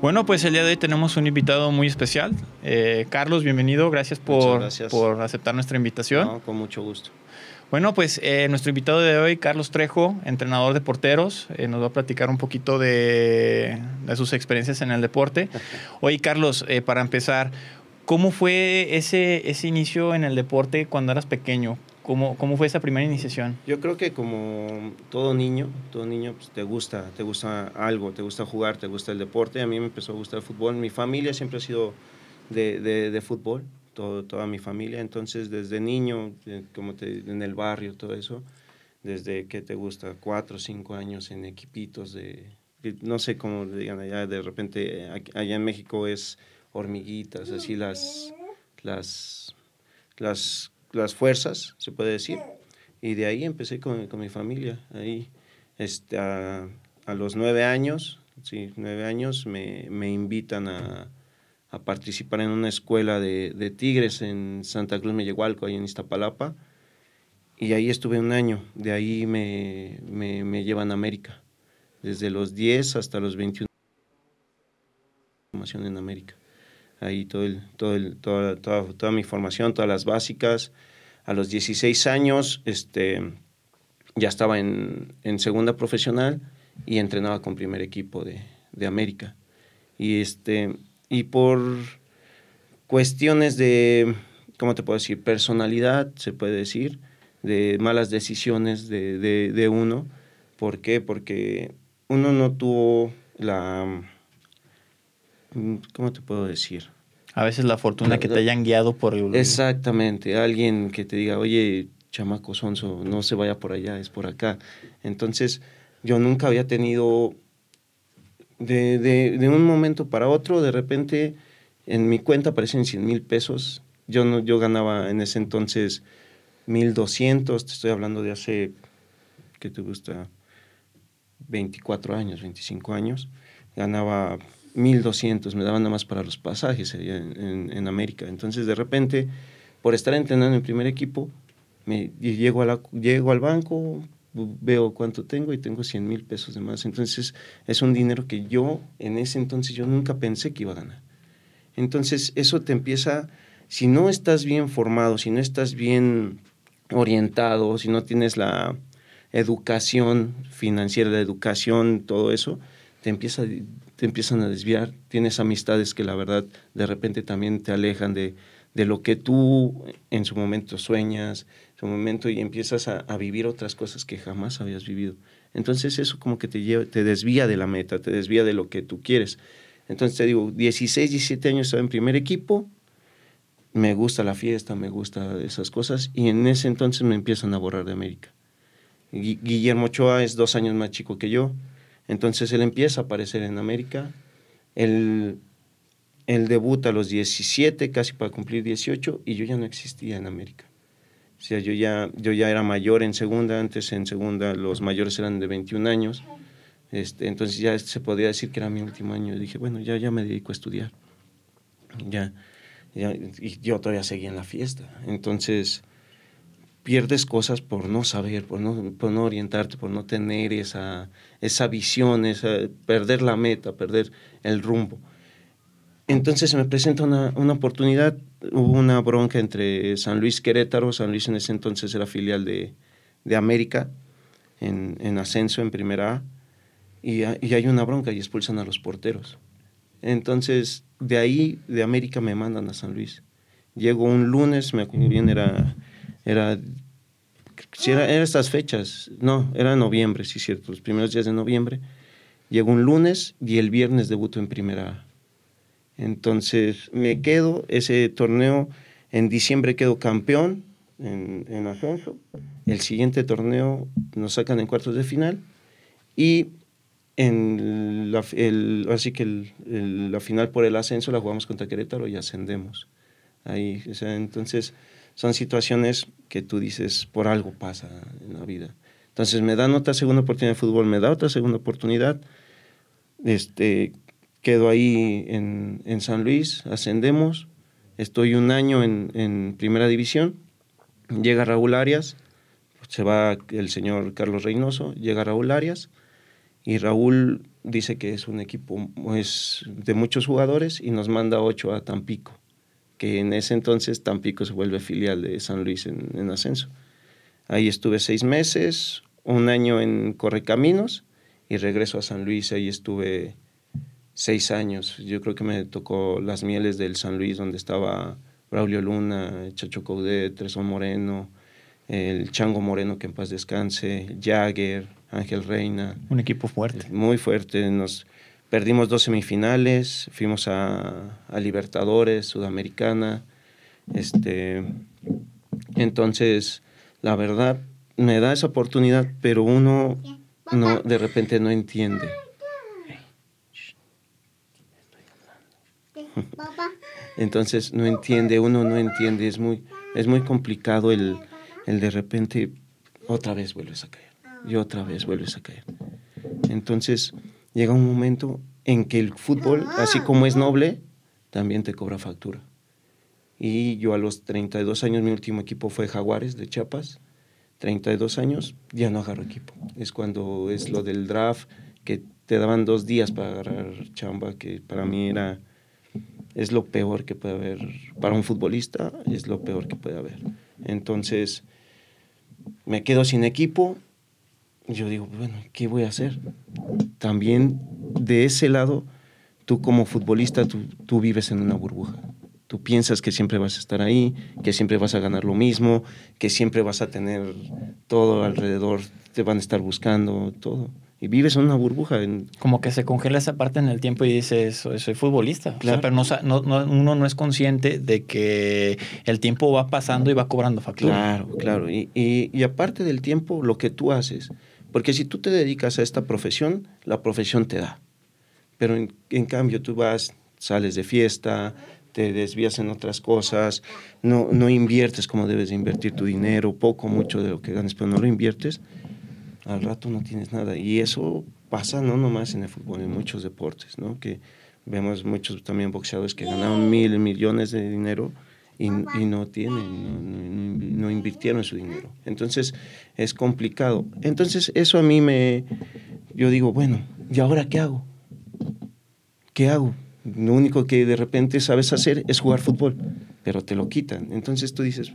Bueno, pues el día de hoy tenemos un invitado muy especial. Eh, Carlos, bienvenido. Gracias por, por aceptar nuestra invitación. con mucho gusto. Bueno, pues eh, nuestro invitado de hoy, Carlos Trejo, entrenador de porteros, eh, nos va a platicar un poquito de, sus experiencias en el deporte. Oye, Carlos, para empezar, ¿cómo fue ese, ese inicio en el deporte cuando eras pequeño? ¿Cómo, ¿Cómo, fue esa primera iniciación? Yo creo que como todo niño, todo niño pues, te gusta, te gusta algo, te gusta jugar, te gusta el deporte. A mí me empezó a gustar el fútbol. Mi familia siempre ha sido de, de, de fútbol, todo, toda mi familia. Entonces, desde niño, eh, como en el barrio, todo eso, desde que te gusta, cuatro cinco años en equipitos de, no sé cómo digan allá, de repente allá en México es hormiguitas, así las, las, las las fuerzas, se puede decir. Y de ahí empecé con, con mi familia. Ahí, este, a, a, los nueve años, sí, nueve años, me, me invitan a, a, participar en una escuela de, de, tigres en Santa Cruz Mellehualco, ahí en Iztapalapa. Y ahí estuve un año. De ahí me, me, me llevan a América. Desde los 10 hasta los 21 en América ahí todo el, todo el, toda, toda, toda, mi formación, todas las básicas. A los 16 años este, ya estaba en, en segunda profesional y entrenaba con primer equipo de, de, América. Y, este, y por cuestiones de, ¿cómo te puedo decir? Personalidad, se puede decir, de malas decisiones de, de, de uno. ¿Por qué? Porque uno no tuvo la ¿cómo te puedo decir? A veces la fortuna que te hayan guiado por el... Exactamente, alguien que te diga, oye, chamaco sonso, no se vaya por allá, es por acá. Entonces, yo nunca había tenido, de, de, de un momento para otro, de repente, en mi cuenta aparecen 100 mil pesos. Yo, no, yo ganaba en ese entonces 1.200, te estoy hablando de hace, ¿qué te gusta? 24 años, 25 años. Ganaba 1200, me daban nada más para los pasajes en, en, América. Entonces, de repente, por estar entrenando en primer equipo, me, llego, a llego al banco, veo cuánto tengo y tengo 100 mil pesos de más. Entonces, es un dinero que yo, en ese entonces, yo nunca pensé que iba a ganar. Entonces, eso te empieza, si no estás bien formado, si no estás bien orientado, si no tienes la educación financiera, la educación, todo eso, te empieza te empiezan a desviar, tienes amistades que la verdad de repente también te alejan de, de lo que tú en su momento sueñas, en su momento y empiezas a, vivir otras cosas que jamás habías vivido. Entonces eso como que te, lleva, te desvía de la meta, te desvía de lo que tú quieres. Entonces te digo, 16, 17 años estaba en primer equipo, me gusta la fiesta, me gusta esas cosas y en ese entonces me empiezan a borrar de América. Guillermo Ochoa es dos años más chico que yo, entonces él empieza a aparecer en América. Él, él debuta a los 17, casi para cumplir 18, y yo ya no existía en América. O sea, yo ya, yo ya era mayor en segunda, antes en segunda los mayores eran de 21 años. Este, entonces ya se podría decir que era mi último año. Dije, bueno, ya, ya me dedico a estudiar. Ya, ya, y yo todavía seguía en la fiesta. Entonces, pierdes cosas por no saber, por no, por no orientarte, por no tener esa, esa visión, esa, perder la meta, perder el rumbo. Entonces me presenta una, una, oportunidad, hubo una bronca entre San Luis Querétaro, San Luis en ese entonces era filial de, de América, en, en, ascenso en primera A, y, y hay una bronca y expulsan a los porteros. Entonces, de ahí, de América me mandan a San Luis. Llego un lunes, me acuerdo bien, era era, si era, eran estas fechas, no, era noviembre, sí, cierto, los primeros días de noviembre. Llegó un lunes y el viernes debuto en primera Entonces me quedo, ese torneo, en diciembre quedo campeón en, en ascenso. El siguiente torneo nos sacan en cuartos de final y en la, el, así que el, la final por el ascenso la jugamos contra Querétaro y ascendemos. Ahí, o sea, entonces son situaciones que tú dices, por algo pasa en la vida. Entonces me dan otra segunda oportunidad de fútbol, me da otra segunda oportunidad, este, quedo ahí en, en San Luis, ascendemos, estoy un año en, en, primera división, llega Raúl Arias, se va el señor Carlos Reynoso, llega Raúl Arias, y Raúl dice que es un equipo pues, de muchos jugadores y nos manda ocho a Tampico, que en ese entonces Tampico se vuelve filial de San Luis en, en ascenso. Ahí estuve seis meses, un año en Correcaminos y regreso a San Luis, ahí estuve seis años. Yo creo que me tocó las mieles del San Luis, donde estaba Braulio Luna, Chacho Coudet, Tresón Moreno, el Chango Moreno, que en paz descanse, Jagger, Ángel Reina. Un equipo fuerte. Muy fuerte. Nos perdimos dos semifinales, fuimos a, a Libertadores, Sudamericana. Este, entonces, la verdad, me da esa oportunidad, pero uno no, de repente no entiende. Entonces no entiende, uno no entiende, es muy, es muy complicado el, el de repente otra vez vuelves a caer y otra vez vuelves a caer. Entonces llega un momento en que el fútbol, así como es noble, también te cobra factura. Y yo a los 32 años, mi último equipo fue Jaguares de Chiapas. 32 años, ya no agarro equipo. Es cuando es lo del draft, que te daban dos días para agarrar chamba, que para mí era, es lo peor que puede haber. Para un futbolista es lo peor que puede haber. Entonces, me quedo sin equipo. Yo digo, bueno, ¿qué voy a hacer? También de ese lado, tú como futbolista, tú, tú vives en una burbuja. Tú piensas que siempre vas a estar ahí, que siempre vas a ganar lo mismo, que siempre vas a tener todo alrededor, te van a estar buscando, todo. Y vives en una burbuja. En... Como que se congela esa parte en el tiempo y dices, soy futbolista. Claro. pero no, no, uno no es consciente de que el tiempo va pasando y va cobrando factura. Claro, claro. Y, y, y aparte del tiempo, lo que tú haces. Porque si tú te dedicas a esta profesión, la profesión te da. Pero en, cambio tú vas, sales de fiesta, te desvías en otras cosas, no, no inviertes como debes de invertir tu dinero, poco, mucho de lo que ganes, pero no lo inviertes, al rato no tienes nada. Y eso pasa no nomás en el fútbol, en muchos deportes, ¿no? Que vemos muchos también boxeadores que ganaron mil millones de dinero y, y no tienen, no, no, invirtieron su dinero. Entonces es complicado. Entonces eso a mí me, yo digo, bueno, ¿y ahora qué hago? ¿Qué hago? Lo único que de repente sabes hacer es jugar fútbol, pero te lo quitan. Entonces tú dices...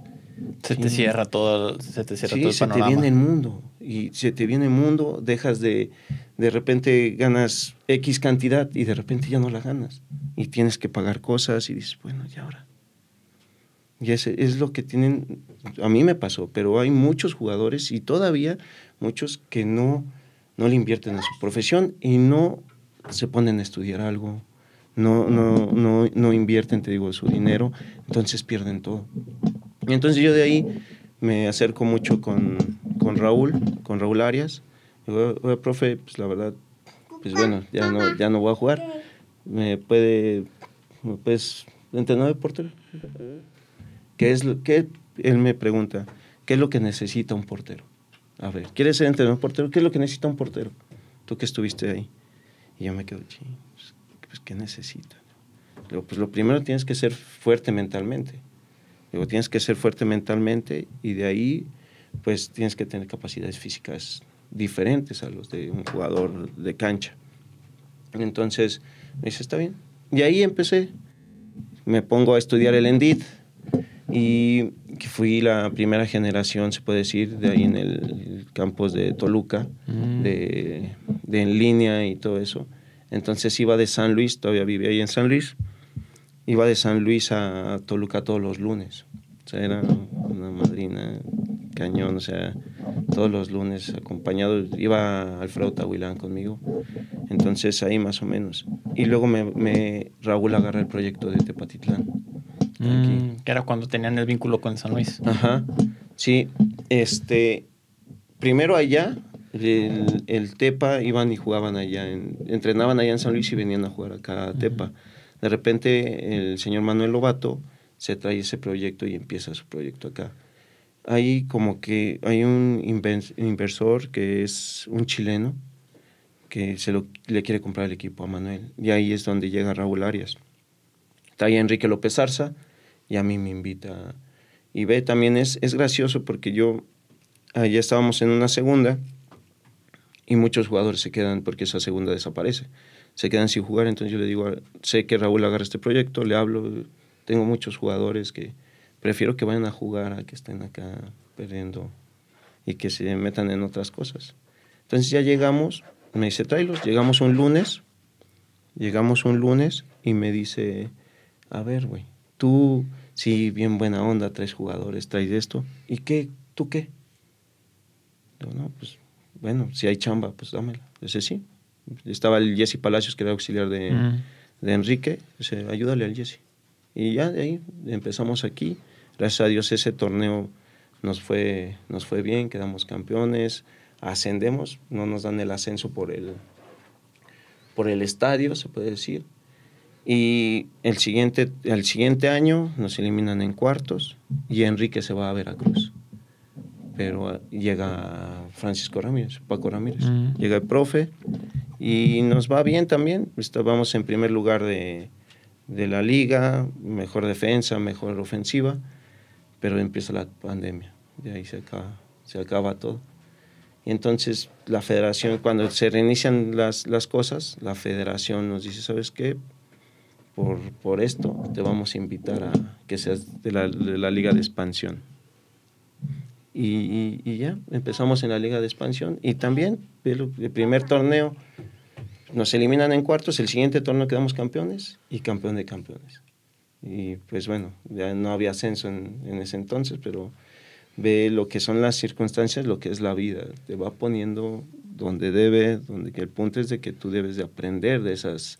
Se te cierra todo, se te cierra sí, todo el se panorama. te viene el mundo. Y se te viene el mundo, dejas de... De repente ganas X cantidad y de repente ya no la ganas. Y tienes que pagar cosas y dices, bueno, ¿y ahora? Y ese es lo que tienen... A mí me pasó, pero hay muchos jugadores y todavía muchos que no, no le invierten en su profesión y no se ponen a estudiar algo, no, no, no, no invierten, te digo, su dinero, entonces pierden todo. Y entonces yo de ahí me acerco mucho con, con Raúl, con Raúl Arias. Digo, oye, profe, pues la verdad, pues bueno, ya no, ya no voy a jugar. ¿Me puede, me puedes entrenar de portero? ¿Qué es lo que él me pregunta? ¿Qué es lo que necesita un portero? A ver, ¿quieres ser entrenador portero? ¿Qué es lo que necesita un portero? Tú que estuviste ahí. Y yo me quedo, ching, pues, ¿qué necesita? Digo, pues lo primero tienes que ser fuerte mentalmente. Digo, tienes que ser fuerte mentalmente y de ahí, pues tienes que tener capacidades físicas diferentes a los de un jugador de cancha. Entonces, me dice, está bien. Y ahí empecé. Me pongo a estudiar el ENDIT y fui la primera generación, se puede decir, de ahí en el campus de Toluca, mm. de, de en línea y todo eso. Entonces iba de San Luis, todavía vivía ahí en San Luis, iba de San Luis a Toluca todos los lunes. O sea, era una madrina cañón, o sea, todos los lunes acompañado, iba Alfredo Tahuilán conmigo, entonces ahí más o menos. Y luego me, me Raúl agarra el proyecto de Tepatitlán. Mm, que era cuando tenían el vínculo con San Luis. Ajá, sí, este, primero allá, el, el, Tepa iban y jugaban allá, en, entrenaban allá en San Luis y venían a jugar acá a Tepa. De repente el señor Manuel Lobato se trae ese proyecto y empieza su proyecto acá. Ahí como que hay un inversor que es un chileno que se lo, le quiere comprar el equipo a Manuel. Y ahí es donde llega Raúl Arias. Trae a Enrique López Arza y a mí me invita. Y ve, también es, es gracioso porque yo, allá estábamos en una segunda y muchos jugadores se quedan porque esa segunda desaparece. Se quedan sin jugar, entonces yo le digo, sé que Raúl agarra este proyecto, le hablo, tengo muchos jugadores que prefiero que vayan a jugar a que estén acá perdiendo y que se metan en otras cosas. Entonces ya llegamos, me dice, tráelos, llegamos un lunes, llegamos un lunes y me dice, a ver, güey, tú, sí, bien buena onda, traes jugadores, traes esto, ¿y qué? ¿Tú qué? No, pues bueno, si hay chamba, pues dámela. Dice, sí. Estaba el Jesse Palacios, que era auxiliar de, de Enrique. Dice, ayúdale al Jesse. Y ya de ahí empezamos aquí. Gracias a Dios ese torneo nos fue, nos fue bien, quedamos campeones, ascendemos, no nos dan el ascenso por el, por el estadio, se puede decir. Y el siguiente, el siguiente año nos eliminan en cuartos y Enrique se va a Veracruz pero ah, llega Francisco Ramírez, Paco Ramírez, llega el profe y nos va bien también. Estábamos en primer lugar de, de, la liga, mejor defensa, mejor ofensiva, pero empieza la pandemia, de ahí se acaba, se acaba todo. Y entonces la federación, cuando se reinician las, las cosas, la federación nos dice, ¿sabes qué? Por, por esto te vamos a invitar a que seas de la, de la liga de expansión y, ya, empezamos en la liga de expansión y también el, primer torneo nos eliminan en cuartos, el siguiente torneo quedamos campeones y campeón de campeones. Y pues bueno, ya no había ascenso en, en ese entonces, pero ve lo que son las circunstancias, lo que es la vida, te va poniendo donde debe, donde el punto es de que tú debes de aprender de esas,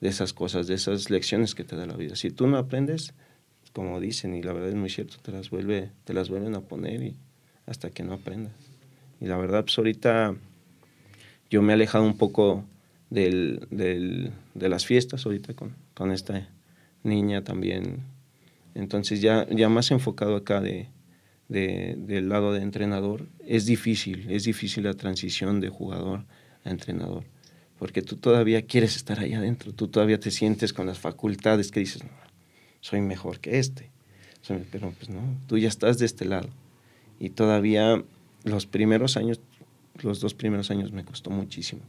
de esas cosas, de esas lecciones que te da la vida. Si tú no aprendes, como dicen, y la verdad es muy cierto, te las, vuelve, te las vuelven a poner y hasta que no aprendas. Y la verdad, pues ahorita yo me he alejado un poco del, del, de las fiestas ahorita con, con, esta niña también. Entonces ya, ya más enfocado acá de, de, del lado de entrenador, es difícil, es difícil la transición de jugador a entrenador, porque tú todavía quieres estar ahí adentro, tú todavía te sientes con las facultades que dices, no, soy mejor que este, pero pues no, tú ya estás de este lado y todavía los primeros años, los dos primeros años me costó muchísimo.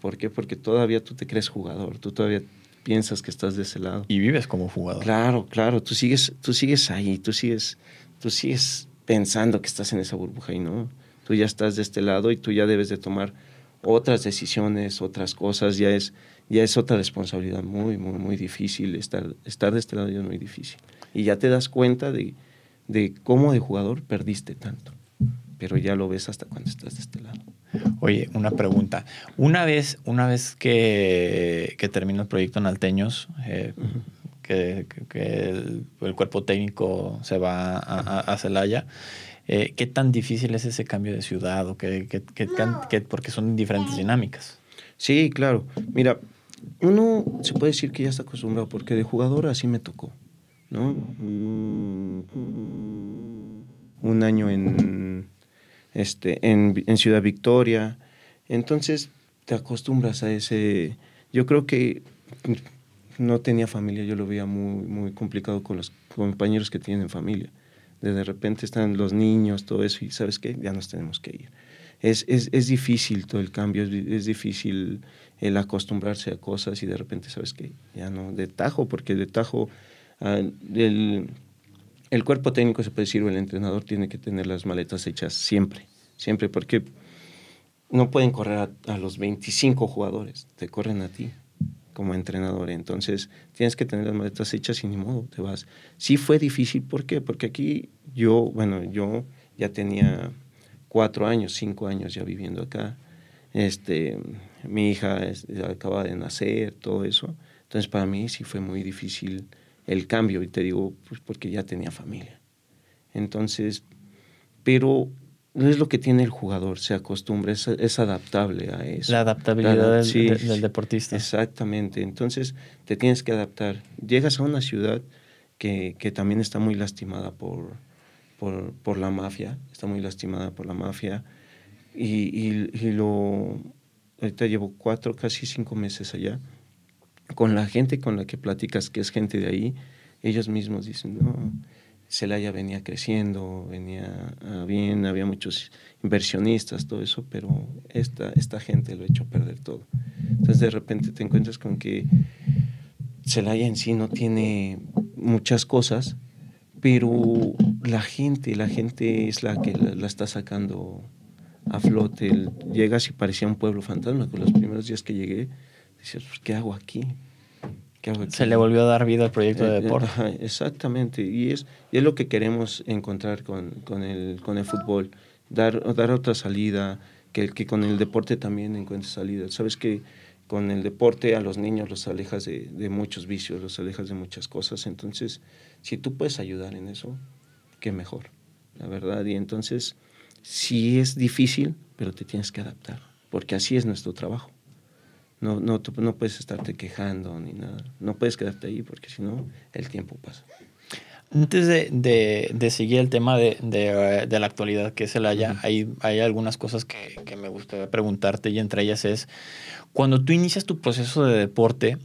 ¿Por qué? Porque todavía tú te crees jugador, tú todavía piensas que estás de ese lado. Y vives como jugador. Claro, claro, tú sigues, tú sigues ahí, tú sigues, tú sigues pensando que estás en esa burbuja y no, tú ya estás de este lado y tú ya debes de tomar otras decisiones, otras cosas, ya es, ya es otra responsabilidad muy, muy, muy difícil, estar, estar de este lado ya es muy difícil. Y ya te das cuenta de, de cómo de jugador perdiste tanto. Pero ya lo ves hasta cuando estás de este lado. Oye, una pregunta. Una vez, una vez que, que terminó el proyecto en Alteños, eh, que, el, cuerpo técnico se va a, Celaya, eh, ¿qué tan difícil es ese cambio de ciudad? O que, porque son diferentes dinámicas. Sí, claro. Mira, uno se puede decir que ya está acostumbrado, porque de jugador así me tocó. ¿no? Un año en, este, en, en, Ciudad Victoria. Entonces te acostumbras a ese... Yo creo que no tenía familia, yo lo veía muy, muy complicado con los compañeros que tienen familia. De, repente están los niños, todo eso, y sabes qué, ya nos tenemos que ir. Es, es, es difícil todo el cambio, es, difícil el acostumbrarse a cosas y de repente sabes que ya no, de tajo, porque de tajo Ah, el, el, cuerpo técnico, se puede decir, o el entrenador tiene que tener las maletas hechas siempre, siempre, porque no pueden correr a, los 25 jugadores, te corren a ti como entrenador. Entonces tienes que tener las maletas hechas y ni modo, te vas. Sí fue difícil, ¿por qué? Porque aquí yo, bueno, yo ya tenía cuatro años, cinco años ya viviendo acá. Este, mi hija acaba de nacer, todo eso. Entonces para mí sí fue muy difícil el cambio, y te digo, pues porque ya tenía familia. Entonces, pero no es lo que tiene el jugador, se acostumbra, es, adaptable a eso. La adaptabilidad del, deportista. Exactamente, entonces te tienes que adaptar. Llegas a una ciudad que, que también está muy lastimada por, por, por, la mafia, está muy lastimada por la mafia, y, y, y lo, ahorita llevo cuatro, casi cinco meses allá, con la gente con la que platicas, que es gente de ahí, ellos mismos dicen, no, Celaya venía creciendo, venía ah, bien, había muchos inversionistas, todo eso, pero esta, esta gente lo ha hecho perder todo. Entonces de repente te encuentras con que Celaya en sí no tiene muchas cosas, pero la gente, la gente es la que la, está sacando a flote. llegas y parecía un pueblo fantasma, con los primeros días que llegué, decías, ¿qué hago aquí? Se le volvió a dar vida al proyecto de eh, deporte. exactamente, y es, y es lo que queremos encontrar con, con, el, con el fútbol, dar, dar otra salida, que, que con el deporte también encuentre salida. Sabes que con el deporte a los niños los alejas de, de, muchos vicios, los alejas de muchas cosas, entonces si tú puedes ayudar en eso, qué mejor, la verdad, y entonces sí es difícil, pero te tienes que adaptar, porque así es nuestro trabajo. No, no, no puedes estarte quejando ni nada. No puedes quedarte ahí porque si no, el tiempo pasa. Antes de, de, de seguir el tema de, de, la actualidad que es el haya, hay, hay algunas cosas que, que, me gustaría preguntarte y entre ellas es, cuando tú inicias tu proceso de deporte,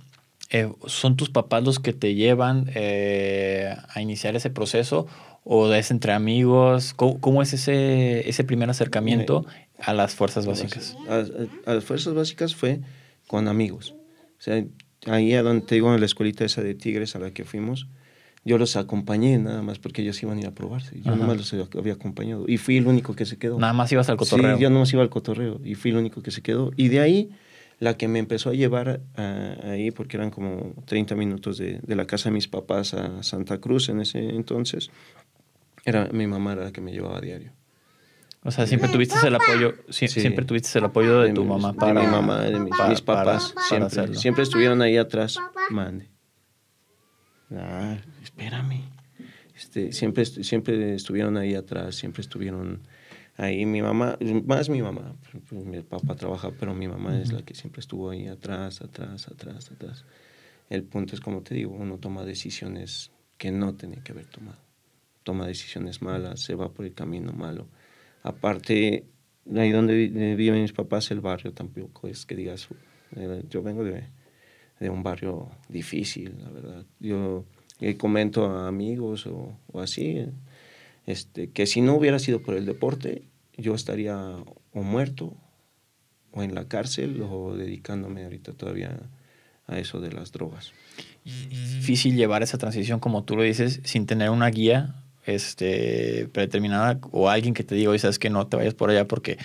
eh, ¿son tus papás los que te llevan eh, a iniciar ese proceso o es entre amigos? ¿Cómo, cómo es ese, ese primer acercamiento a las fuerzas básicas? a las fuerzas básicas fue con amigos. O sea, ahí a donde te digo, en la escuelita esa de Tigres a la que fuimos, yo los acompañé nada más porque ellos iban a ir a probarse. Yo nada más los había acompañado. Y fui el único que se quedó. Nada más ibas al cotorreo. Sí, yo nada más iba al cotorreo. Y fui el único que se quedó. Y de ahí, la que me empezó a llevar ahí, porque eran como 30 minutos de, de, la casa de mis papás a Santa Cruz en ese entonces, era mi mamá era la que me llevaba a diario. O sea, siempre tuviste el apoyo, siempre tuviste el apoyo de, tu mamá para de mi mamá, de mis, papás, siempre, siempre estuvieron ahí atrás. Mande. Ah, espérame. Este, siempre, siempre estuvieron ahí atrás, siempre estuvieron ahí. Mi mamá, más mi mamá, mi papá trabaja, pero mi mamá es la que siempre estuvo ahí atrás, atrás, atrás, atrás. El punto es, como te digo, uno toma decisiones que no tenía que haber tomado. Toma decisiones malas, se va por el camino malo Aparte, ahí donde viven mis papás, el barrio tampoco es que digas, eh, yo vengo de, de un barrio difícil, la verdad. Yo comento a amigos o, o, así, este, que si no hubiera sido por el deporte, yo estaría o muerto o en la cárcel o dedicándome ahorita todavía a eso de las drogas. Difícil llevar esa transición, como tú lo dices, sin tener una guía este, predeterminada o alguien que te diga, oye, sabes que no te vayas por allá porque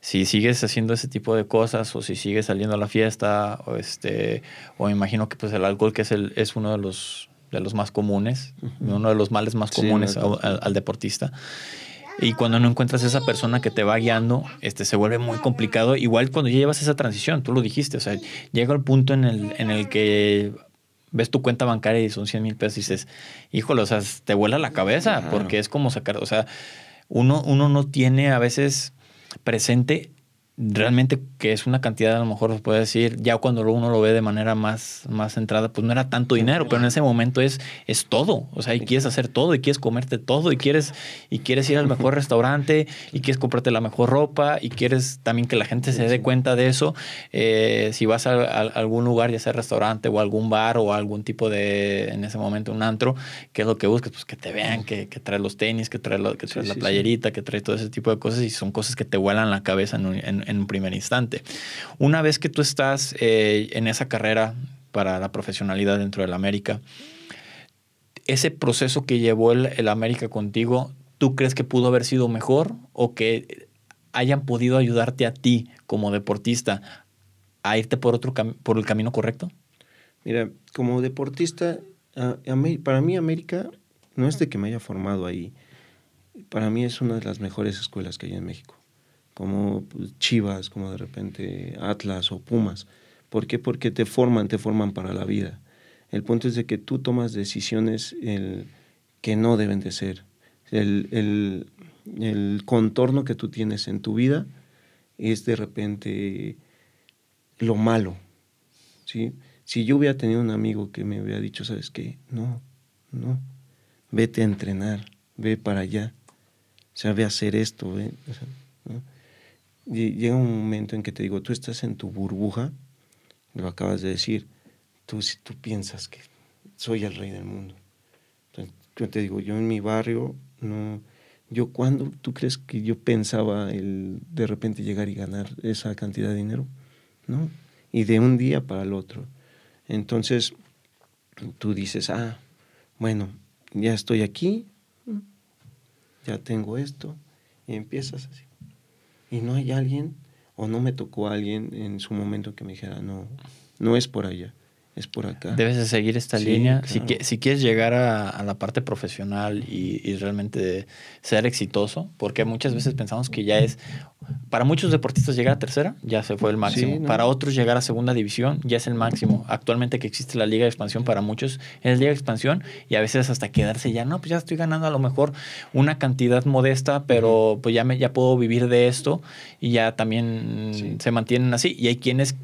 si sigues haciendo ese tipo de cosas o si sigues saliendo a la fiesta o este o me imagino que pues el alcohol que es el es uno de los de los más comunes uno de los males más comunes al, deportista. Y cuando no encuentras esa persona que te va guiando este se vuelve muy complicado igual cuando ya llevas esa transición tú lo dijiste o sea llega el punto en el en el que ves tu cuenta bancaria y son 100 mil pesos y dices, híjole, o sea, te vuela la cabeza porque es como sacar, o sea, uno, uno no tiene a veces presente realmente que es una cantidad, a lo mejor puede decir, ya cuando uno lo ve de manera más, más centrada, pues no era tanto dinero, pero en ese momento es, es todo. O sea, y quieres hacer todo, y quieres comerte todo, y quieres, y quieres ir al mejor restaurante, y quieres comprarte la mejor ropa, y quieres también que la gente se dé cuenta de eso. Eh, si vas a, algún lugar, ya sea restaurante o algún bar o algún tipo de, en ese momento, un antro, ¿qué es lo que buscas? Pues que te vean, que, que traes los tenis, que traes, que traes la playerita, que traes todo ese tipo de cosas, y son cosas que te vuelan la cabeza en, en en un primer instante. Una vez que tú estás eh, en esa carrera para la profesionalidad dentro del América, ese proceso que llevó el, América contigo, ¿tú crees que pudo haber sido mejor o que hayan podido ayudarte a ti como deportista a irte por, otro por el camino correcto? Mira, como deportista, para mí América no es de que me haya formado ahí. Para mí es una de las mejores escuelas que hay en México como pues, Chivas, como de repente Atlas o Pumas. ¿Por qué? Porque te forman, te forman para la vida. El punto es de que tú tomas decisiones el, que no deben de ser. El, el, el, contorno que tú tienes en tu vida es de repente lo malo. ¿sí? Si yo hubiera tenido un amigo que me hubiera dicho, ¿sabes qué? No, no, vete a entrenar, ve para allá, o sea, ve a hacer esto, ve. Llega un momento en que te digo, tú estás en tu burbuja, lo acabas de decir, tú, si tú piensas que soy el rey del mundo, yo te digo, yo en mi barrio, no, yo cuando tú crees que yo pensaba el de repente llegar y ganar esa cantidad de dinero, ¿no? Y de un día para el otro. Entonces, tú dices, ah, bueno, ya estoy aquí, ya tengo esto, y empiezas así. Y no hay alguien, o no me tocó alguien en su momento que me dijera, no, no es por allá es por acá. Debes de seguir esta línea. Si, si, quieres llegar a, la parte profesional y, realmente ser exitoso, porque muchas veces pensamos que ya es, para muchos deportistas llegar a tercera ya se fue el máximo. Para otros llegar a segunda división ya es el máximo. Actualmente que existe la liga de expansión para muchos es liga de expansión y a veces hasta quedarse ya, no, pues ya estoy ganando a lo mejor una cantidad modesta, pero pues ya, me, ya puedo vivir de esto y ya también se mantienen así. Y hay quienes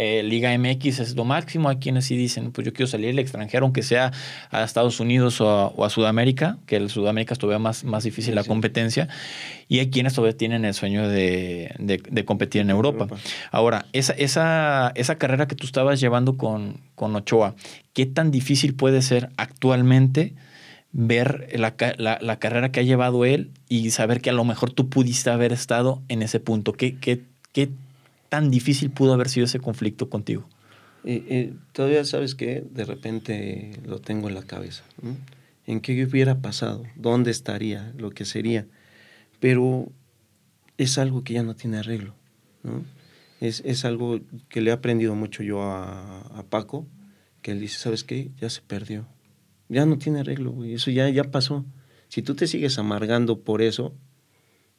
eh, Liga MX es lo máximo. Hay quienes sí dicen, pues yo quiero salir al extranjero, aunque sea a Estados Unidos o a, Sudamérica, que el Sudamérica es todavía más, más difícil la competencia. Y hay quienes todavía tienen el sueño de, competir en Europa. Ahora, esa, esa, esa carrera que tú estabas llevando con, con Ochoa, ¿qué tan difícil puede ser actualmente? ver la, la, carrera que ha llevado él y saber que a lo mejor tú pudiste haber estado en ese punto. ¿Qué, qué, qué tan difícil pudo haber sido ese conflicto contigo? todavía sabes que de repente lo tengo en la cabeza. ¿En qué hubiera pasado? ¿Dónde estaría? Lo que sería. Pero es algo que ya no tiene arreglo. Es, es, algo que le he aprendido mucho yo a, a, Paco, que él dice, ¿sabes qué? Ya se perdió. Ya no tiene arreglo, güey. Eso ya, ya pasó. Si tú te sigues amargando por eso,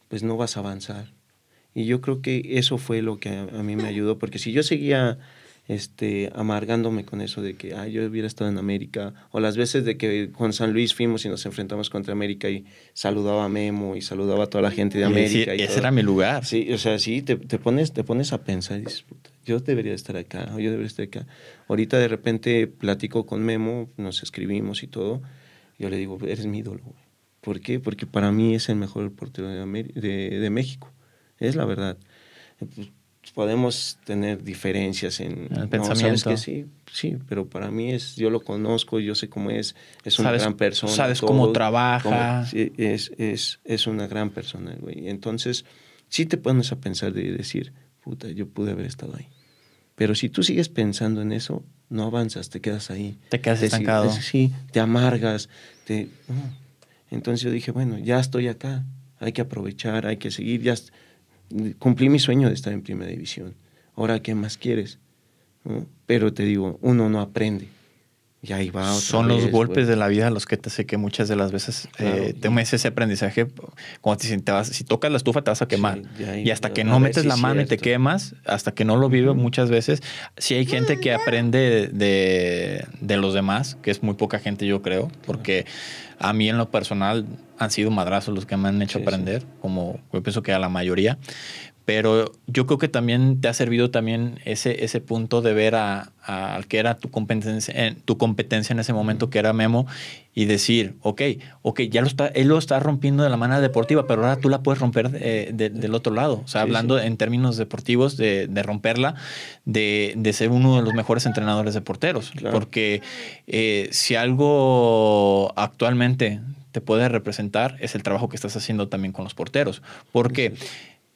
pues no vas a avanzar. Y yo creo que eso fue lo que a, mí me ayudó, porque si yo seguía este, amargándome con eso de que yo hubiera estado en América, o las veces de que con San Luis fuimos y nos enfrentamos contra América y saludaba a Memo y saludaba a toda la gente de América. Y, ese era mi lugar. Sí, o sea, sí, te, te, pones, te pones a pensar y dices, yo debería estar acá, o yo debería estar acá. Ahorita de repente platico con Memo, nos escribimos y todo, yo le digo, eres mi ídolo. ¿Por qué? Porque para mí es el mejor portero de, de, de México es la verdad. Pues, podemos tener diferencias en el pensamiento. Sí, sí, pero para mí es, yo lo conozco, yo sé cómo es, es una gran persona. Sabes cómo trabaja. es, es, es una gran persona, güey. Entonces, sí te pones a pensar de decir, puta, yo pude haber estado ahí. Pero si tú sigues pensando en eso, no avanzas, te quedas ahí. Te quedas estancado. sí, te amargas. Te, Entonces yo dije, bueno, ya estoy acá, hay que aprovechar, hay que seguir, ya cumplí mi sueño de estar en primera división. Ahora, ¿qué más quieres? Pero te digo, uno no aprende. Y ahí va otra Son los golpes de la vida los que te sé que muchas de las veces eh, te metes ese aprendizaje. Cuando te, vas, si tocas la estufa te vas a quemar. y hasta que no metes la mano y te quemas, hasta que no lo vives muchas veces, si hay gente que aprende de, de, los demás, que es muy poca gente yo creo, porque a mí en lo personal han sido madrazos los que me han hecho aprender, como yo pienso que a la mayoría. Pero yo creo que también te ha servido también ese, ese punto de ver al a, que era tu competencia, en, tu competencia en ese momento, que era Memo, y decir, ok, ok, ya lo está, él lo está rompiendo de la manera deportiva, pero ahora tú la puedes romper del otro lado. O sea, hablando en términos deportivos, de, romperla, de, ser uno de los mejores entrenadores de porteros. Porque eh, si algo actualmente te puede representar es el trabajo que estás haciendo también con los porteros. Porque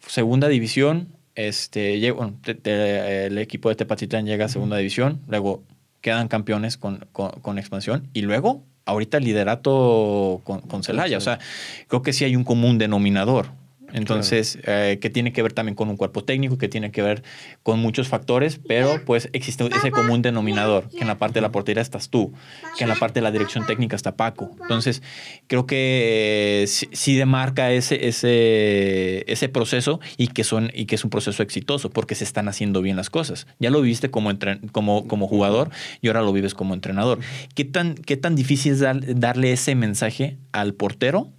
segunda división, este, el equipo de Tepatitlán llega a segunda división, luego quedan campeones con, con, expansión y luego ahorita liderato con, con Celaya. O sea, creo que sí hay un común denominador. Entonces, eh, que tiene que ver también con un cuerpo técnico, que tiene que ver con muchos factores, pero pues existe ese común denominador, que en la parte de la portería estás tú, que en la parte de la dirección técnica está Paco. Entonces, creo que sí, demarca ese, ese, ese proceso y que, son, y que es un proceso exitoso, porque se están haciendo bien las cosas. Ya lo viviste como, como, como jugador y ahora lo vives como entrenador. ¿Qué tan, qué tan difícil es darle ese mensaje al portero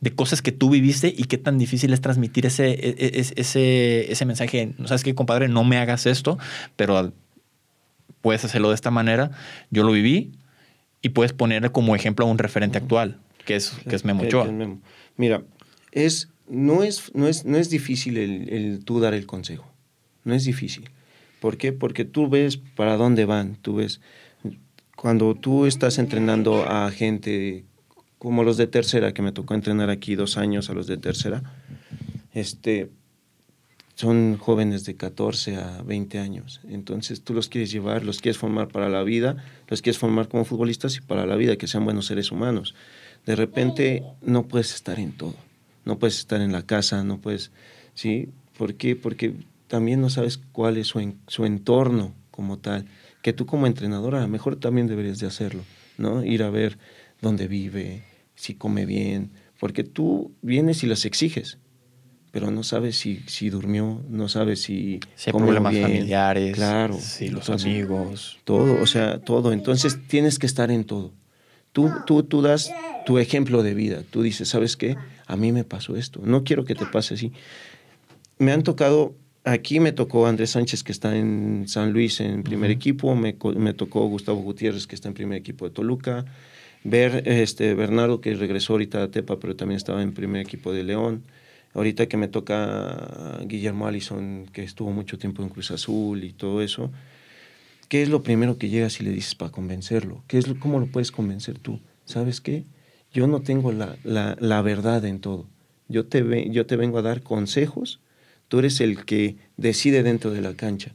de cosas que tú viviste y qué tan difícil es transmitir ese, e, e, ese, ese mensaje. No sabes qué, compadre, no me hagas esto, pero puedes hacerlo de esta manera. Yo lo viví y puedes ponerle como ejemplo a un referente actual, que es, que es Memo Ochoa. Mira, es, no, es, no, es, no es difícil el, el tú dar el consejo. No es difícil. ¿Por qué? Porque tú ves para dónde van, tú ves cuando tú estás entrenando a gente como los de tercera, que me tocó entrenar aquí dos años a los de tercera, este, son jóvenes de 14 a 20 años. Entonces tú los quieres llevar, los quieres formar para la vida, los quieres formar como futbolistas y para la vida, que sean buenos seres humanos. De repente no puedes estar en todo, no puedes estar en la casa, no puedes, ¿sí? ¿Por qué? Porque también no sabes cuál es su, su entorno como tal, que tú como entrenador a lo mejor también deberías de hacerlo, ¿no? Ir a ver dónde vive, si come bien, porque tú vienes y los exiges, pero no sabes si, si durmió, no sabes si... Si hay problemas familiares, claro, si los amigos. Todo, o sea, todo. Entonces tienes que estar en todo. Tú, tú, tú das tu ejemplo de vida. Tú dices, ¿sabes qué? A mí me pasó esto. No quiero que te pase así. Me han tocado Aquí me tocó Andrés Sánchez, que está en San Luis en primer equipo, me, me, tocó Gustavo Gutiérrez, que está en primer equipo de Toluca, ver este Bernardo, que regresó ahorita a Tepa, pero también estaba en primer equipo de León. Ahorita que me toca Guillermo Allison, que estuvo mucho tiempo en Cruz Azul y todo eso. ¿Qué es lo primero que llegas y le dices para convencerlo? ¿Qué es ¿Cómo lo puedes convencer tú? ¿Sabes qué? Yo no tengo la, la, la verdad en todo. Yo te, yo te vengo a dar consejos Tú eres el que decide dentro de la cancha.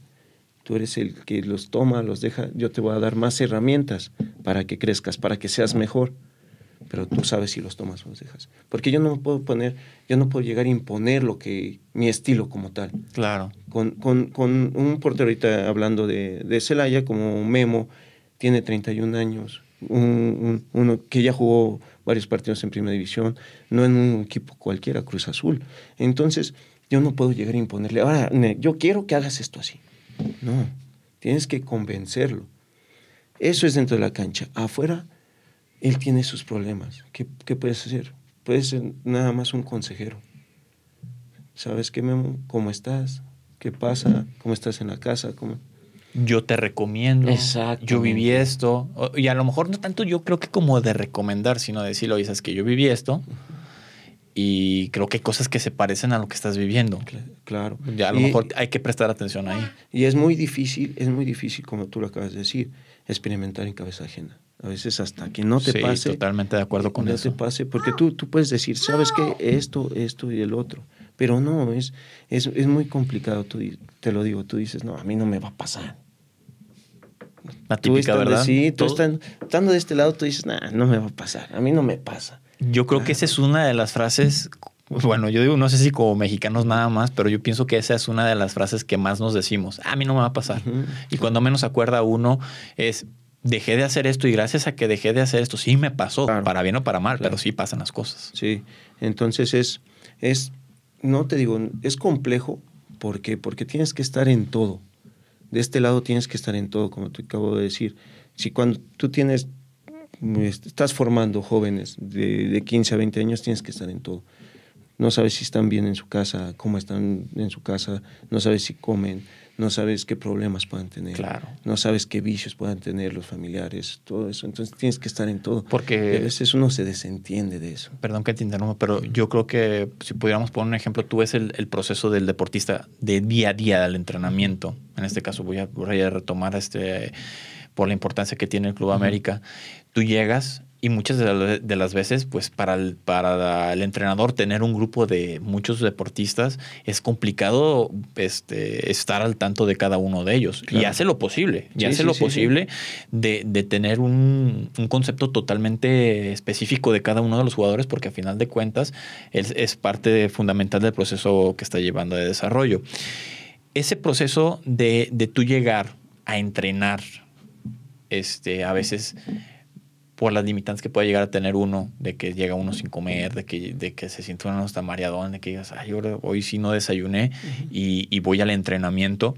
Tú eres el que los toma, los deja. Yo te voy a dar más herramientas para que crezcas, para que seas mejor. Pero tú sabes si los tomas o los dejas. Porque yo no puedo poner, yo no puedo llegar a imponer lo que, mi estilo como tal. Claro. Con, con, con un portero ahorita hablando de, de Celaya, como Memo, tiene 31 años, un, uno que ya jugó varios partidos en primera división, no en un equipo cualquiera, Cruz Azul. Entonces, yo no puedo llegar a imponerle, ahora, yo quiero que hagas esto así. No, tienes que convencerlo. Eso es dentro de la cancha. Afuera, él tiene sus problemas. ¿Qué, qué puedes hacer? Puedes ser nada más un consejero. ¿Sabes qué, Memo? ¿Cómo estás? ¿Qué pasa? ¿Cómo estás en la casa? ¿Cómo? Yo te recomiendo. Exacto. Yo viví esto. Y a lo mejor no tanto yo creo que como de recomendar, sino decirlo, oye, sabes que yo viví esto y creo que hay cosas que se parecen a lo que estás viviendo. Claro. Ya a lo mejor hay que prestar atención ahí. Y es muy difícil, es muy difícil, como tú lo acabas de decir, experimentar en cabeza ajena. A veces hasta que no te sí, pase. totalmente de acuerdo con no eso. te pase, porque tú, tú puedes decir, ¿sabes qué? Esto, esto y el otro. Pero no, es, es, es muy complicado. Tú, te lo digo, tú dices, no, a mí no me va a pasar. La típica, ¿verdad? Sí, tú estando, estando de este lado, tú dices, nah, no me va a pasar. A mí no me pasa. Yo creo que esa es una de las frases, bueno, yo digo, no sé si como mexicanos nada más, pero yo pienso que esa es una de las frases que más nos decimos. A mí no me va a pasar. Y cuando menos acuerda uno es, dejé de hacer esto y gracias a que dejé de hacer esto, sí me pasó, para bien o para mal, pero sí pasan las cosas. Sí, entonces es, es, no te digo, es complejo porque, porque tienes que estar en todo. De este lado tienes que estar en todo, como te acabo de decir. Si cuando tú tienes estás formando jóvenes de, de 15 a 20 años, tienes que estar en todo. No sabes si están bien en su casa, cómo están en su casa, no sabes si comen, no sabes qué problemas puedan tener, Claro. no sabes qué vicios puedan tener los familiares, todo eso. Entonces tienes que estar en todo. Porque- a veces uno se desentiende de eso. Perdón que te interrumpa, pero yo creo que si pudiéramos poner un ejemplo, tú ves el, el proceso del deportista de día a día del entrenamiento. En este caso voy a, voy a retomar este por la importancia que tiene el Club América. Tú llegas y muchas de, la- de las veces, pues para el, para el entrenador tener un grupo de muchos deportistas es complicado este, estar al tanto de cada uno de ellos. Y hace lo posible, y Sí, hace sí, lo sí, posible de, de tener un, un concepto totalmente específico de cada uno de los jugadores, porque a final de cuentas es, es parte fundamental del proceso que está llevando de desarrollo. Ese proceso de, de tú llegar a entrenar, este, a veces por las limitantes que puede llegar a tener uno, de que llega uno sin comer, de que, de que se siente uno hasta mareadón, de que digas, ay, hoy sí no desayuné y, y voy al entrenamiento.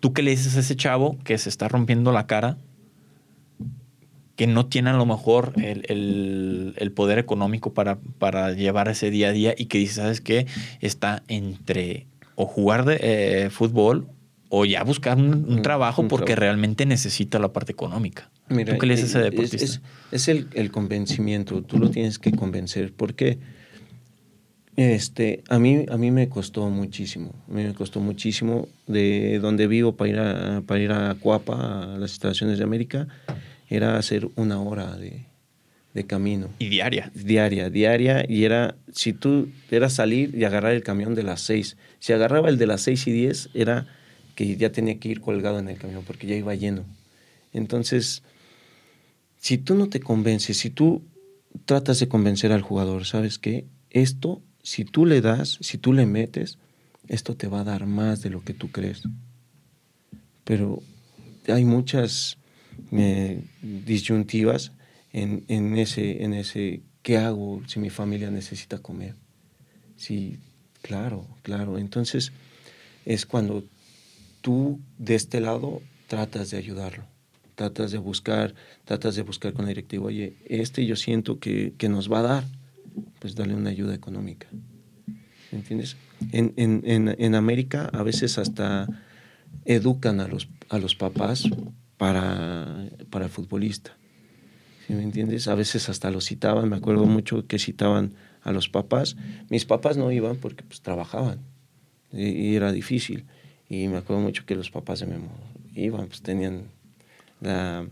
¿Tú qué le dices a ese chavo que se está rompiendo la cara? que no tiene a lo mejor el, el- el poder económico para, para llevar ese día a día y que dice, ¿sabes qué? Está entre o jugar de eh, fútbol o ya buscar un, un trabajo un porque trabajo. realmente necesita la parte económica. Mira, ¿Tú qué le dices a ese es- deportista? Es, es el, el convencimiento, tú lo tienes que convencer. ¿Por qué? Este, a mí, a mí me costó muchísimo, a mí me costó muchísimo de donde vivo para ir a, para ir a Cuapa, a las instalaciones de América, era hacer una hora de, de camino. Y diaria. Diaria, diaria, y era, si tú, era salir y agarrar el camión de las seis. Si agarraba el de las seis y diez, era que ya tenía que ir colgado en el camión porque ya iba lleno. Entonces, si tú no te convences, si tú tratas de convencer al jugador, ¿sabes qué? Esto si tú le das, si tú le metes, esto te va a dar más de lo que tú crees. Pero hay muchas eh, disyuntivas en, en, ese, en ese, ¿qué hago si mi familia necesita comer? Sí, claro, claro. Entonces es cuando tú de este lado tratas de ayudarlo, tratas de buscar, tratas de buscar con el directivo, oye, este yo siento que, que nos va a dar pues darle una ayuda económica. ¿Me entiendes? En, en, en, en, América a veces hasta educan a los, a los papás para, para el futbolista. ¿Sí me entiendes? A veces hasta los citaban, me acuerdo mucho que citaban a los papás. Mis papás no iban porque pues trabajaban y, era difícil. Y me acuerdo mucho que los papás de Memo iban, pues tenían la,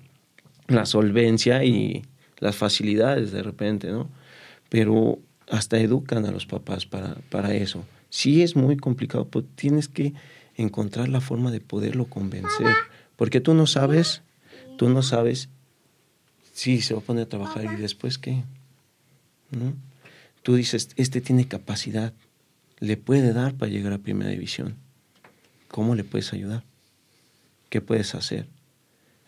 solvencia y las facilidades de repente, ¿no? pero hasta educan a los papás para, para eso. Sí es muy complicado, pero tienes que encontrar la forma de poderlo convencer, porque tú no sabes, tú no sabes si se va a poner a trabajar y después qué. ¿No? Tú dices, este tiene capacidad, le puede dar para llegar a primera división. ¿Cómo le puedes ayudar? ¿Qué puedes hacer?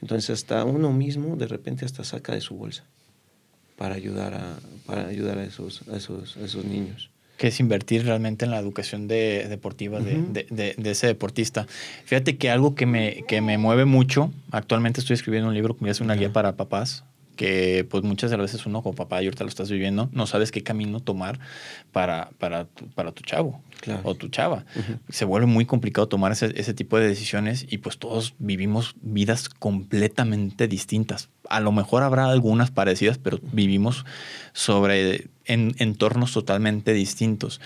Entonces hasta uno mismo de repente hasta saca de su bolsa para ayudar a, para ayudar a, esos, a esos, esos niños que es invertir realmente en la educación de, deportiva de, de, de, ese deportista. Fíjate que algo que me, que me mueve mucho, actualmente estoy escribiendo un libro que es una guía para papás, que pues muchas de las veces uno como papá y ahorita lo estás viviendo, no sabes qué camino tomar para, para, tu, para tu chavo o tu chava. Se vuelve muy complicado tomar ese, ese tipo de decisiones y pues todos vivimos vidas completamente distintas a lo mejor habrá algunas parecidas, pero vivimos sobre en entornos totalmente distintos.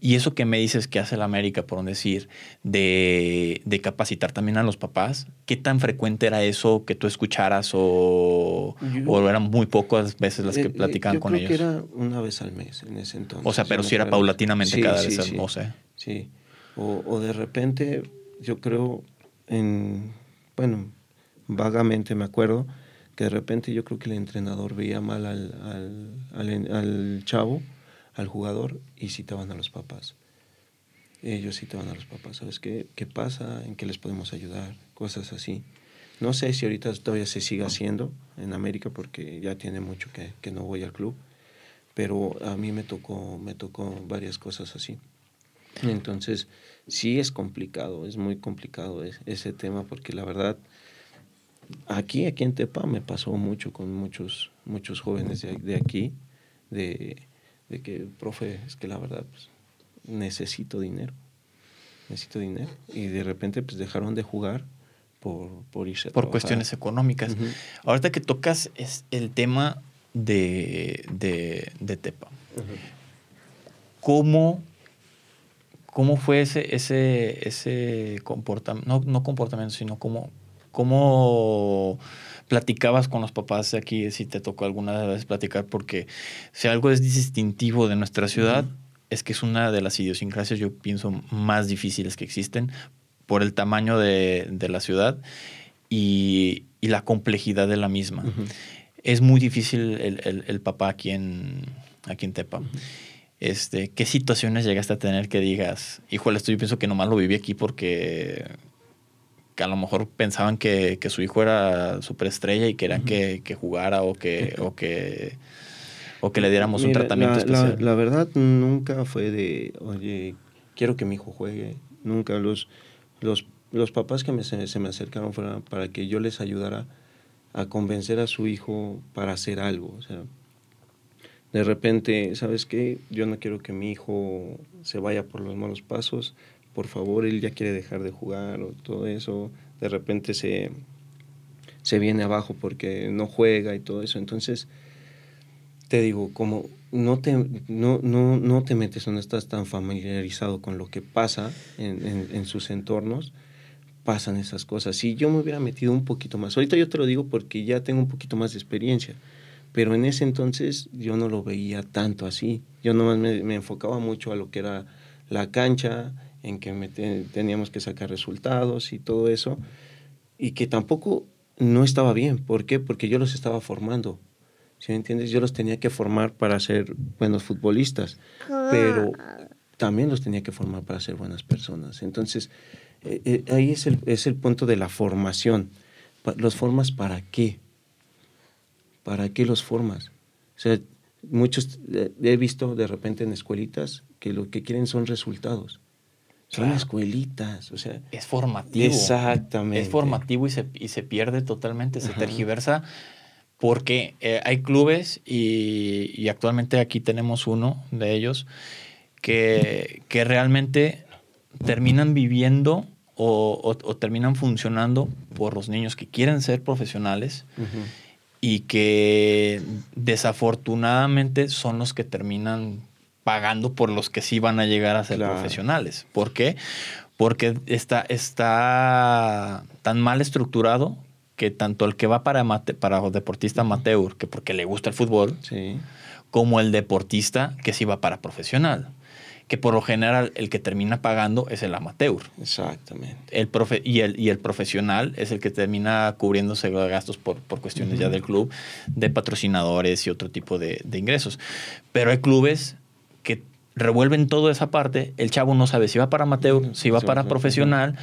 Y eso que me dices que hace la América, por decir, de, capacitar también a los papás, ¿qué tan frecuente era eso que tú escucharas o, o eran muy pocas veces las que eh, eh, platicaban con ellos? Que era una vez al mes en ese entonces. O sea, pero si era paulatinamente cada vez, sí, sé. Sí, o, o de repente, yo creo, en, bueno, vagamente me acuerdo, que de repente yo creo que el entrenador veía mal al, al, al, chavo, al jugador, y citaban a los papás. Ellos citaban a los papás, ¿sabes qué? ¿Qué pasa? ¿En qué les podemos ayudar? Cosas así. No sé si ahorita todavía se sigue haciendo en América porque ya tiene mucho que, que, no voy al club, pero a mí me tocó, me tocó varias cosas así. Entonces, sí es complicado, es muy complicado ese tema porque la verdad aquí, aquí en Tepa me pasó mucho con muchos, muchos jóvenes de, aquí, de, que, profe, es que la verdad, pues, necesito dinero, necesito dinero. Y de repente, pues, dejaron de jugar por, por irse Por cuestiones económicas. Ahorita que tocas es el tema de, de, Tepa. ¿Cómo ¿Cómo fue ese, ese, ese comportamiento, no, no comportamiento, sino cómo, ¿Cómo platicabas con los papás aquí? Si te tocó alguna vez platicar, porque si algo es distintivo de nuestra ciudad, es que es una de las idiosincrasias, yo pienso, más difíciles que existen por el tamaño de, la ciudad y, la complejidad de la misma. Es muy difícil el, papá aquí en, aquí en Tepa. Este, ¿Qué situaciones llegaste a tener que digas, híjole, esto yo pienso que nomás lo viví aquí porque que a lo mejor pensaban que, su hijo era superestrella y querían que, jugara o que, o que, o que le diéramos un tratamiento especial. La, verdad nunca fue de, oye, quiero que mi hijo juegue. Nunca. Los, los, los papás que me, se, me acercaron fueron para que yo les ayudara a convencer a su hijo para hacer algo. O sea, de repente, ¿sabes qué? Yo no quiero que mi hijo se vaya por los malos pasos por favor, él ya quiere dejar de jugar o todo eso, de repente se, se viene abajo porque no juega y todo eso. Entonces, te digo, como no te, no, no, no te metes o no estás tan familiarizado con lo que pasa en, en, sus entornos, pasan esas cosas. Si yo me hubiera metido un poquito más, ahorita yo te lo digo porque ya tengo un poquito más de experiencia, pero en ese entonces yo no lo veía tanto así. Yo nomás me, me enfocaba mucho a lo que era la cancha, en que me teníamos que sacar resultados y todo eso, y que tampoco no estaba bien. ¿Por qué? Porque yo los estaba formando. ¿Sí me entiendes? Yo los tenía que formar para ser buenos futbolistas, pero también los tenía que formar para ser buenas personas. Entonces, eh, eh, ahí es el, es el punto de la formación. ¿Los formas para qué? ¿Para qué los formas? O sea, muchos, eh, he visto de repente en escuelitas que lo que quieren son resultados. Son escuelitas, o sea. Es formativo. Exactamente. Es formativo y se, y se pierde totalmente, se tergiversa porque eh, hay clubes y, actualmente aquí tenemos uno de ellos que, que realmente terminan viviendo o, terminan funcionando por los niños que quieren ser profesionales y que desafortunadamente son los que terminan pagando por los que sí van a llegar a ser profesionales. ¿Por qué? Porque está, está tan mal estructurado que tanto el que va para, para deportista amateur, que porque le gusta el fútbol, como el deportista que sí va para profesional. Que por lo general el que termina pagando es el amateur. Exactamente. El profe y, el, y el profesional es el que termina cubriéndose los gastos por, por cuestiones ya del club, de patrocinadores y otro tipo de, de ingresos. Pero hay clubes que revuelven toda esa parte, el chavo no sabe si va para amateur, si va para profesional,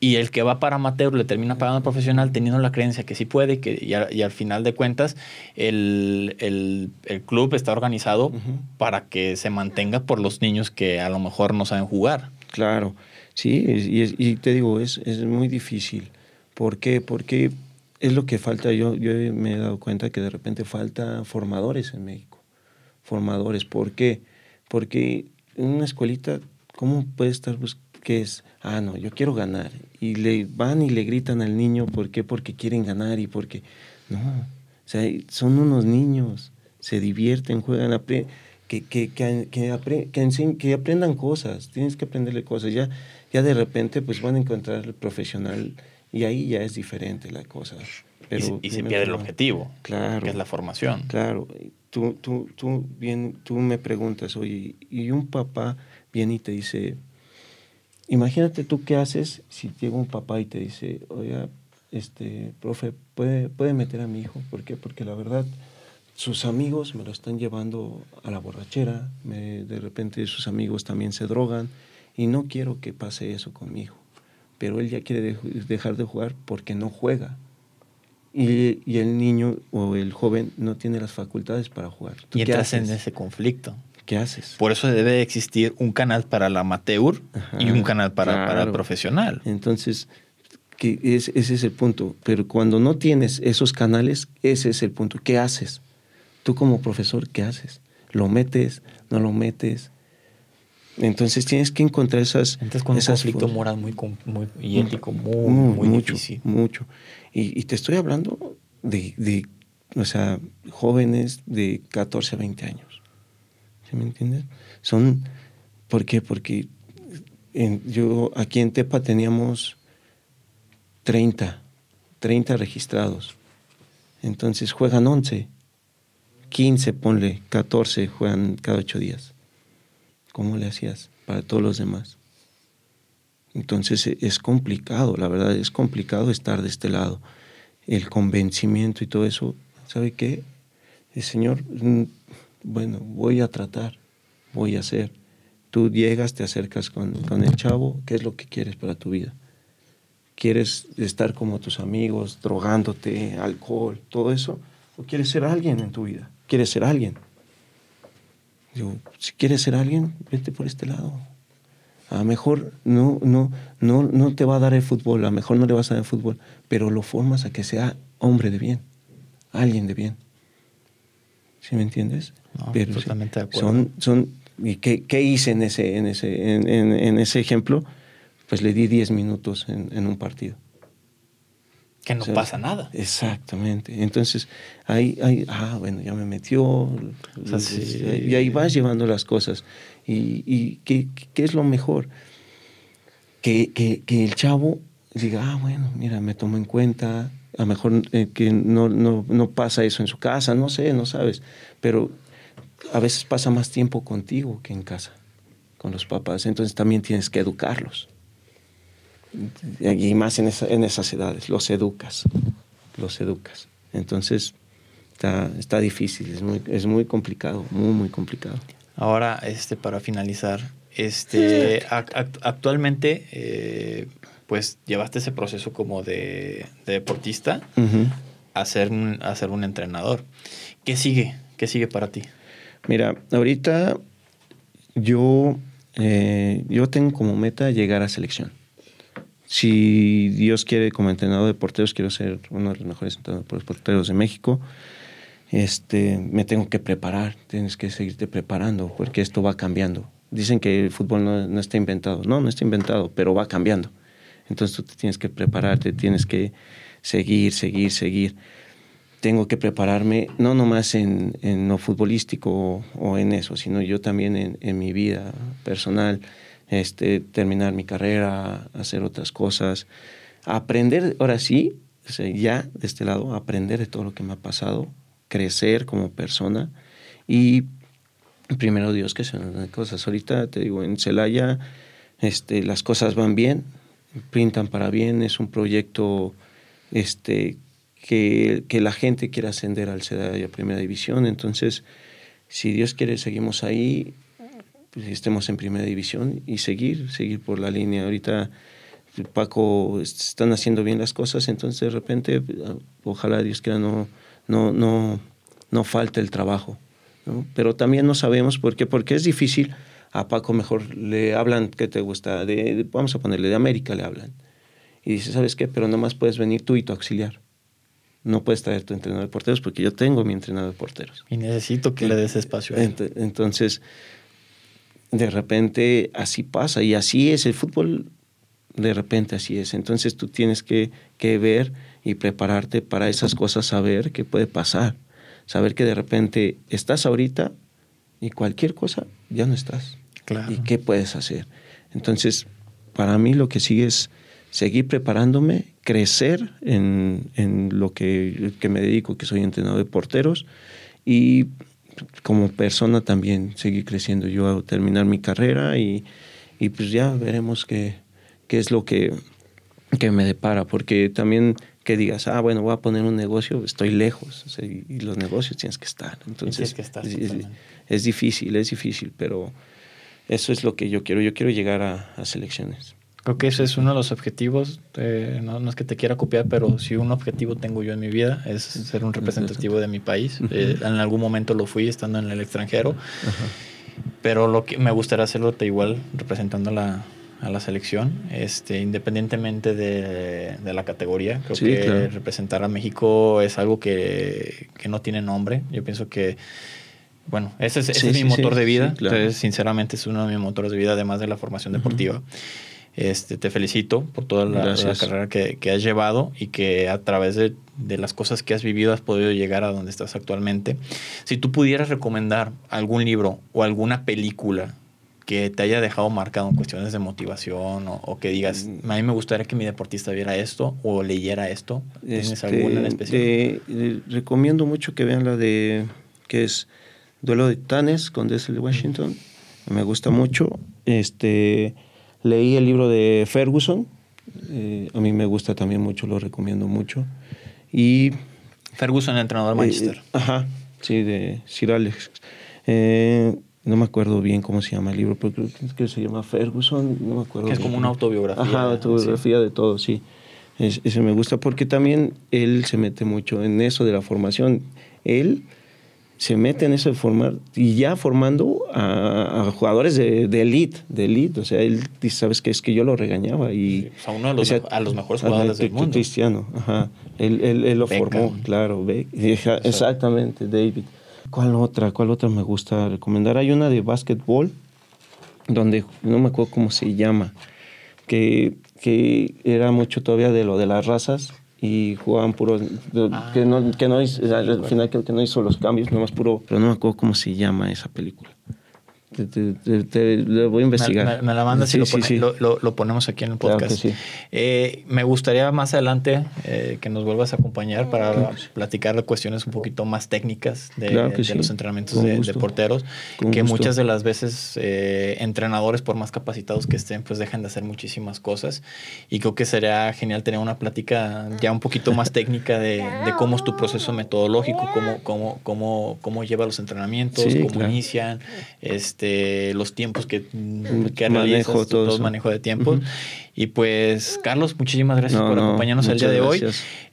y el que va para amateur le termina pagando al profesional teniendo la creencia que sí puede que, y, al final de cuentas el, club está organizado para que se mantenga por los niños que a lo mejor no saben jugar. Claro, sí, y, te digo, es, es, muy difícil. ¿Por qué? Porque es lo que falta, yo, yo me he dado cuenta que de repente falta formadores en México. Formadores, ¿por qué? Porque en una escuelita, ¿cómo puede estar buscando? que es, ah, no, yo quiero ganar. Y le van y le gritan al niño, ¿por qué? Porque quieren ganar y porque, no, o sea, son unos niños, se divierten, juegan, que, que, que, que, que, aprendan cosas, tienes que aprenderle cosas. Ya, ya de repente pues van a encontrar el profesional y ahí ya es diferente la cosa. Pero y, se pierde el objetivo, claro, que es la formación. Claro, tú, tú, tú, bien, tú me preguntas, oye, y un papá viene y te dice, Imagínate tú qué haces si llega un papá y te dice, oiga, este, profe, ¿puede, puede meter a mi hijo? ¿Por qué? Porque la verdad, sus amigos me lo están llevando a la borrachera, me, de repente sus amigos también se drogan y no quiero que pase eso con mi hijo. Pero él ya quiere dejar de jugar porque no juega. Y, y, el niño o el joven no tiene las facultades para jugar. y entras en ese conflicto. ¿Qué haces? Por eso debe existir un canal para el amateur y un canal para, el profesional. Entonces, que ese es el punto. Pero cuando no tienes esos canales, ese es el punto. ¿Qué haces? Tú como profesor, ¿qué haces? ¿Lo metes? ¿No lo metes? Entonces tienes que encontrar esas... Entonces con esas conflicto moral muy, muy, y ético muy, muy, mucho, difícil. Mucho. Y, y, te estoy hablando de, de, o sea, jóvenes de 14 a 20 años me entiendes? Son, ¿por qué? Porque yo aquí en Tepa teníamos 30, 30 registrados. Entonces juegan 11, 15, ponle, 14 juegan cada ocho días. ¿Cómo le hacías para todos los demás? Entonces e, es complicado, la verdad, es complicado estar de este lado. El convencimiento y todo eso, ¿sabe qué? El Señor mm, bueno, voy a tratar, voy a hacer. Tú llegas, te acercas con, el chavo, ¿qué es lo que quieres para tu vida? ¿Quieres estar como tus amigos, drogándote, alcohol, todo eso? ¿O quieres ser alguien en tu vida? ¿Quieres ser alguien? Digo, si quieres ser alguien, vete por este lado. A lo mejor no, no, no, no te va a dar el fútbol, a lo mejor no le vas a dar el fútbol, pero lo formas a que sea hombre de bien, alguien de bien. ¿Sí me entiendes? Pero totalmente de acuerdo. Son, son, ¿Y qué, qué, hice en ese, en, ese, en, en, ese ejemplo? Pues le di 10 minutos en, en, un partido. Que no pasa nada. Exactamente. Entonces, ahí, ahí, ah, bueno, ya me metió. Y ahí vas llevando las cosas. ¿Y, y qué, qué es lo mejor? Que, que, que, el chavo diga, ah, bueno, mira, me tomo en cuenta. A lo mejor eh, que no, no, no pasa eso en su casa, no sé, no sabes. Pero a veces pasa más tiempo contigo que en casa, con los papás. Entonces también tienes que educarlos y más en, en esas edades, los educas, los educas. Entonces, está, está difícil, es muy, es muy complicado, muy, muy complicado. Ahora, este, para finalizar, este, actualmente, eh, pues llevaste ese proceso como de, deportista a, ser un, a ser un entrenador. ¿Qué sigue? ¿Qué sigue para ti? Mira, ahorita yo, eh, yo tengo como meta llegar a selección si Dios quiere, como entrenador de porteros, quiero ser uno de los mejores entrenadores de porteros de México. Este, me tengo que preparar, tienes que seguirte preparando, porque esto va cambiando. Dicen que el fútbol no, está inventado. No, no está inventado, pero va cambiando. Entonces tú te tienes que prepararte, tienes que seguir, seguir, seguir. Tengo que prepararme no nomás en, en lo futbolístico o, en eso, sino yo también en mi vida personal este, terminar mi carrera, hacer otras cosas, aprender, ahora sí, ya de este lado, aprender de todo lo que me ha pasado, crecer como persona y primero Dios que sean las cosas. Ahorita te digo, en Celaya este, las cosas van bien, pintan para bien, es un proyecto este, que, que la gente quiere ascender al Celaya Primera División, entonces si Dios quiere seguimos ahí pues, estemos en primera división y seguir, seguir por la línea. Ahorita Paco están haciendo bien las cosas, entonces de repente, ojalá Dios quiera no, no, no, no falte el trabajo. Pero también no sabemos por qué, porque es difícil. A Paco mejor le hablan, ¿qué te gusta? De, vamos a ponerle, de América le hablan. Y dice, ¿sabes qué? Pero nomás puedes venir tú y tu auxiliar. No puedes traer tu entrenador de porteros porque yo tengo mi entrenador de porteros. Y necesito que le des espacio a él. Entonces, de repente así pasa y así es el fútbol, de repente así es. Entonces tú tienes que, que ver y prepararte para esas cosas, saber qué puede pasar, saber que de repente estás ahorita y cualquier cosa ya no estás. Claro. ¿Y qué puedes hacer? Entonces, para mí lo que sigue es seguir preparándome, crecer en, en lo que, que, me dedico, que soy entrenador de porteros, y como persona también seguir creciendo. Yo terminar mi carrera y, y pues ya veremos qué, qué es lo que, que, me depara, porque también que digas, ah, bueno, voy a poner un negocio, estoy lejos, y, los negocios tienes que estar. Entonces, que estar, es, difícil, es difícil, pero eso es lo que yo quiero. Yo quiero llegar a, a selecciones. Creo que ese es uno de los objetivos. Eh, no, no, es que te quiera copiar, pero si un objetivo tengo yo en mi vida es ser un representativo de mi país. Eh, en algún momento lo fui estando en el extranjero. Pero lo que me gustaría hacerlo te igual representando a la, a la selección, este, independientemente de, de la categoría. Creo que representar a México es algo que, que, no tiene nombre. Yo pienso que bueno, ese es, mi motor de vida. Entonces, sinceramente, es uno de mis motores de vida, además de la formación deportiva. Este, te felicito por toda la, carrera que, que, has llevado y que a través de, de, las cosas que has vivido has podido llegar a donde estás actualmente. Si tú pudieras recomendar algún libro o alguna película que te haya dejado marcado en cuestiones de motivación o, que digas, mm. a mí me gustaría que mi deportista viera esto o leyera esto, ¿tienes este, alguna en especial? recomiendo mucho que vean la de, que es Duelo de Titanes con Denzel Washington. Me gusta mucho. Este Leí el libro de Ferguson, eh, a mí me gusta también mucho, lo recomiendo mucho. Y, Ferguson, el entrenador de Manchester. Eh, ajá, sí, de Sir Alex. Eh, no me acuerdo bien cómo se llama el libro, pero creo que se llama Ferguson, no me acuerdo. Que es como una autobiografía. Ajá, autobiografía de todo, sí. ese me gusta porque también él se mete mucho en eso de la formación. Él se mete en eso de formar y ya formando a, jugadores de, de, elite, de elite. O sea, él dice, ¿sabes qué? Es que yo lo regañaba y... o sea, uno de los, a los mejores jugadores del mundo. Cristiano, ajá. Él, él, él lo formó, claro. exactamente, David. ¿Cuál otra? ¿Cuál otra me gusta recomendar? Hay una de básquetbol, donde no me acuerdo cómo se llama, que, que era mucho todavía de lo de las razas y jugaban puro que no que no hizo, al final creo que no hizo los cambios nomás puro pero no me acuerdo cómo se llama esa película te, te, te, lo voy a investigar. Me, la mandas y lo, lo, ponemos aquí en el podcast. eh, me gustaría más adelante eh, que nos vuelvas a acompañar para platicar de cuestiones un poquito más técnicas de, de los entrenamientos de, porteros, que muchas de las veces eh, entrenadores, por más capacitados que estén, pues dejan de hacer muchísimas cosas. Y creo que sería genial tener una plática ya un poquito más técnica de, cómo es tu proceso metodológico, cómo, cómo, cómo, cómo lleva los entrenamientos, cómo inician. Este, este, los tiempos que, que manejo, todo, manejo de tiempos. Y pues, Carlos, muchísimas gracias por acompañarnos el día de hoy.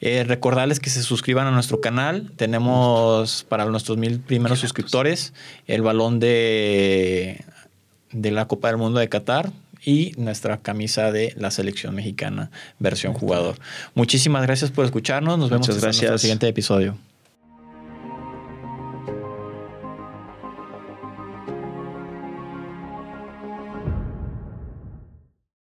Eh, recordarles que se suscriban a nuestro canal. Tenemos para nuestros mil primeros suscriptores el balón de, de la Copa del Mundo de Qatar y nuestra camisa de la selección mexicana versión jugador. Muchísimas gracias por escucharnos. Nos vemos en el siguiente episodio.